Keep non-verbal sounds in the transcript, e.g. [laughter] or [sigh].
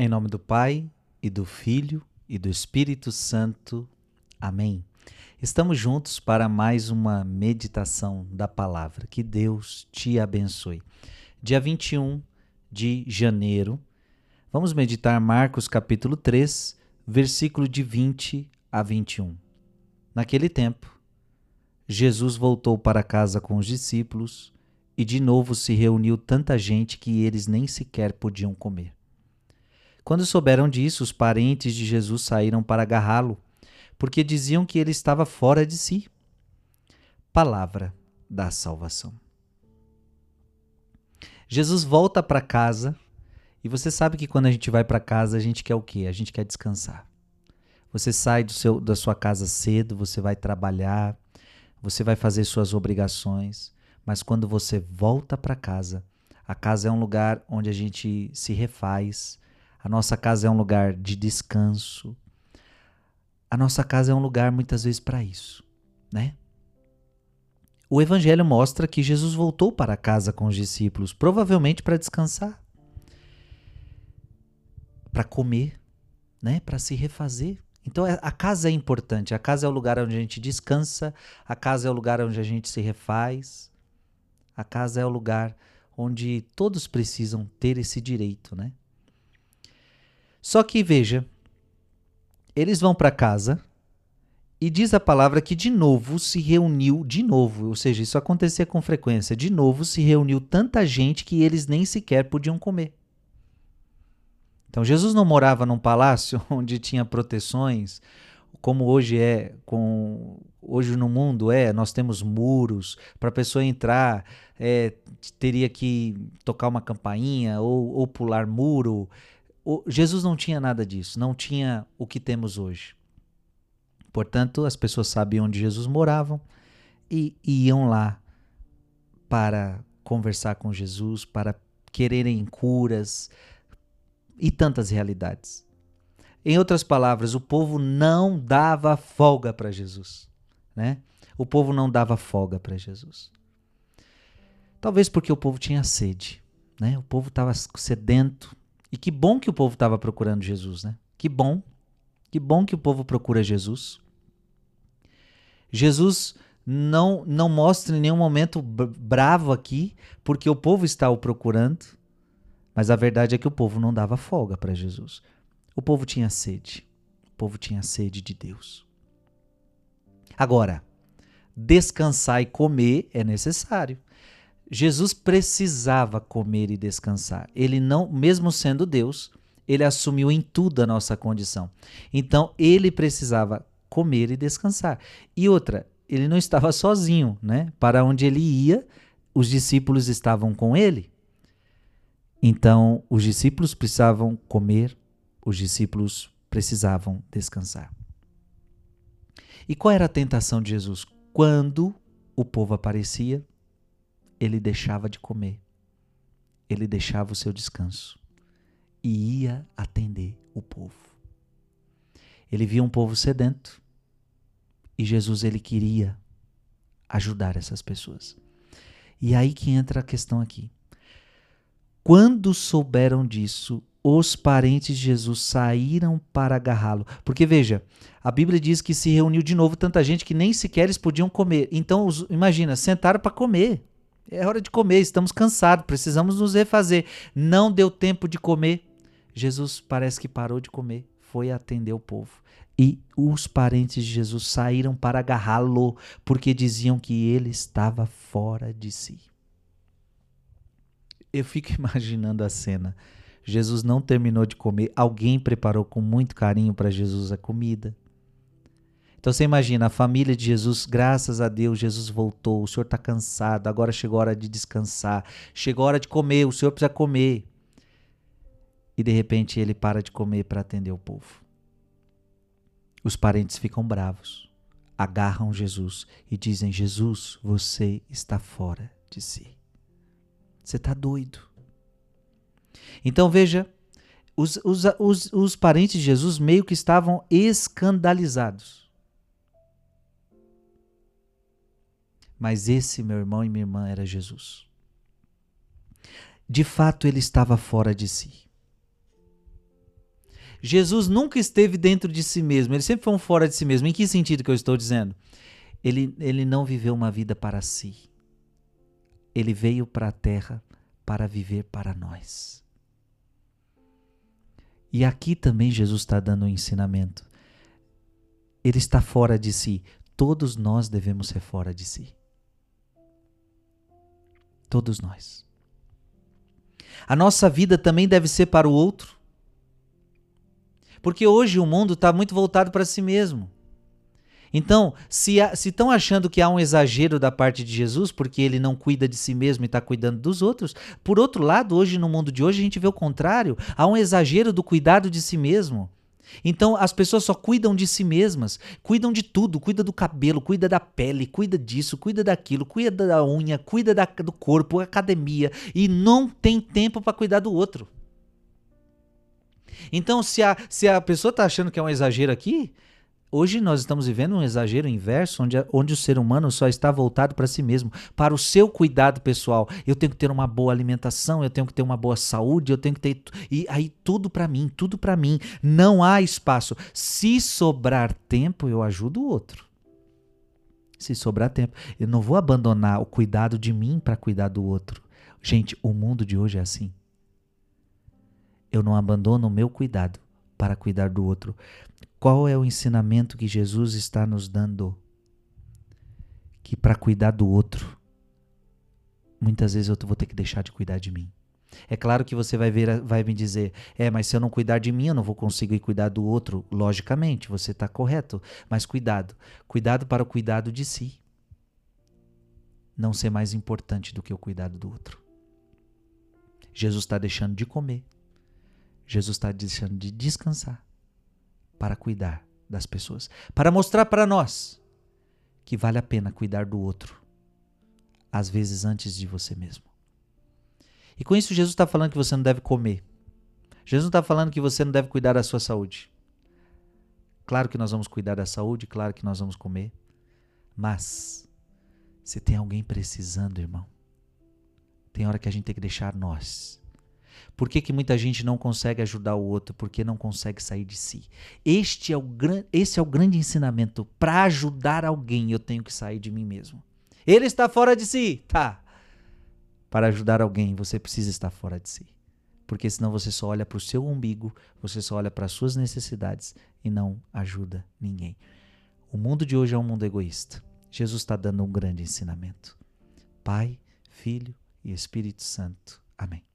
Em nome do Pai, e do Filho, e do Espírito Santo. Amém. Estamos juntos para mais uma meditação da palavra. Que Deus te abençoe. Dia 21 de janeiro, vamos meditar Marcos capítulo 3, versículo de 20 a 21. Naquele tempo, Jesus voltou para casa com os discípulos e de novo se reuniu tanta gente que eles nem sequer podiam comer. Quando souberam disso, os parentes de Jesus saíram para agarrá-lo, porque diziam que ele estava fora de si. Palavra da salvação. Jesus volta para casa e você sabe que quando a gente vai para casa, a gente quer o quê? A gente quer descansar. Você sai do seu, da sua casa cedo, você vai trabalhar, você vai fazer suas obrigações, mas quando você volta para casa, a casa é um lugar onde a gente se refaz, a nossa casa é um lugar de descanso. A nossa casa é um lugar muitas vezes para isso, né? O evangelho mostra que Jesus voltou para casa com os discípulos, provavelmente para descansar, para comer, né, para se refazer. Então é, a casa é importante, a casa é o lugar onde a gente descansa, a casa é o lugar onde a gente se refaz. A casa é o lugar onde todos precisam ter esse direito, né? Só que veja, eles vão para casa e diz a palavra que de novo se reuniu, de novo, ou seja, isso acontecia com frequência, de novo se reuniu tanta gente que eles nem sequer podiam comer. Então Jesus não morava num palácio [laughs] onde tinha proteções, como hoje é com hoje no mundo é nós temos muros para a pessoa entrar é, teria que tocar uma campainha ou, ou pular muro Jesus não tinha nada disso não tinha o que temos hoje portanto as pessoas sabiam onde Jesus morava e, e iam lá para conversar com Jesus para quererem curas e tantas realidades em outras palavras, o povo não dava folga para Jesus, né? O povo não dava folga para Jesus. Talvez porque o povo tinha sede, né? O povo estava sedento. E que bom que o povo estava procurando Jesus, né? Que bom. Que bom que o povo procura Jesus. Jesus não não mostra em nenhum momento bravo aqui, porque o povo está o procurando. Mas a verdade é que o povo não dava folga para Jesus. O povo tinha sede. O povo tinha sede de Deus. Agora, descansar e comer é necessário. Jesus precisava comer e descansar. Ele não, mesmo sendo Deus, ele assumiu em tudo a nossa condição. Então, ele precisava comer e descansar. E outra, ele não estava sozinho, né? Para onde ele ia, os discípulos estavam com ele. Então, os discípulos precisavam comer, os discípulos precisavam descansar. E qual era a tentação de Jesus? Quando o povo aparecia, ele deixava de comer, ele deixava o seu descanso e ia atender o povo. Ele via um povo sedento e Jesus ele queria ajudar essas pessoas. E aí que entra a questão aqui. Quando souberam disso, os parentes de Jesus saíram para agarrá-lo. Porque veja, a Bíblia diz que se reuniu de novo tanta gente que nem sequer eles podiam comer. Então, imagina, sentaram para comer. É hora de comer, estamos cansados, precisamos nos refazer. Não deu tempo de comer. Jesus parece que parou de comer, foi atender o povo. E os parentes de Jesus saíram para agarrá-lo, porque diziam que ele estava fora de si. Eu fico [laughs] imaginando a cena. Jesus não terminou de comer, alguém preparou com muito carinho para Jesus a comida. Então você imagina, a família de Jesus, graças a Deus, Jesus voltou, o Senhor está cansado, agora chegou a hora de descansar, chegou a hora de comer, o Senhor precisa comer. E de repente ele para de comer para atender o povo. Os parentes ficam bravos, agarram Jesus e dizem: Jesus, você está fora de si. Você está doido. Então veja, os, os, os, os parentes de Jesus meio que estavam escandalizados. Mas esse meu irmão e minha irmã era Jesus. De fato, ele estava fora de si. Jesus nunca esteve dentro de si mesmo, ele sempre foi um fora de si mesmo. Em que sentido que eu estou dizendo? Ele, ele não viveu uma vida para si. Ele veio para a terra para viver para nós. E aqui também Jesus está dando um ensinamento. Ele está fora de si. Todos nós devemos ser fora de si. Todos nós. A nossa vida também deve ser para o outro. Porque hoje o mundo está muito voltado para si mesmo. Então, se estão achando que há um exagero da parte de Jesus, porque ele não cuida de si mesmo e está cuidando dos outros, por outro lado, hoje no mundo de hoje a gente vê o contrário. Há um exagero do cuidado de si mesmo. Então as pessoas só cuidam de si mesmas, cuidam de tudo, cuida do cabelo, cuida da pele, cuida disso, cuida daquilo, cuida da unha, cuida da, do corpo, academia e não tem tempo para cuidar do outro. Então se a, se a pessoa está achando que é um exagero aqui, Hoje nós estamos vivendo um exagero inverso, onde, onde o ser humano só está voltado para si mesmo, para o seu cuidado pessoal. Eu tenho que ter uma boa alimentação, eu tenho que ter uma boa saúde, eu tenho que ter. E aí tudo para mim, tudo para mim. Não há espaço. Se sobrar tempo, eu ajudo o outro. Se sobrar tempo. Eu não vou abandonar o cuidado de mim para cuidar do outro. Gente, o mundo de hoje é assim. Eu não abandono o meu cuidado para cuidar do outro. Qual é o ensinamento que Jesus está nos dando? Que para cuidar do outro, muitas vezes eu vou ter que deixar de cuidar de mim. É claro que você vai ver, vai me dizer, é, mas se eu não cuidar de mim, eu não vou conseguir cuidar do outro. Logicamente, você está correto. Mas cuidado, cuidado para o cuidado de si. Não ser mais importante do que o cuidado do outro. Jesus está deixando de comer. Jesus está deixando de descansar para cuidar das pessoas, para mostrar para nós que vale a pena cuidar do outro, às vezes antes de você mesmo. E com isso, Jesus está falando que você não deve comer. Jesus está falando que você não deve cuidar da sua saúde. Claro que nós vamos cuidar da saúde, claro que nós vamos comer. Mas, se tem alguém precisando, irmão, tem hora que a gente tem que deixar nós por que, que muita gente não consegue ajudar o outro? Porque não consegue sair de si. Este é o esse é o grande ensinamento. Para ajudar alguém, eu tenho que sair de mim mesmo. Ele está fora de si. Tá. Para ajudar alguém, você precisa estar fora de si. Porque senão você só olha para o seu umbigo, você só olha para as suas necessidades e não ajuda ninguém. O mundo de hoje é um mundo egoísta. Jesus está dando um grande ensinamento. Pai, Filho e Espírito Santo. Amém.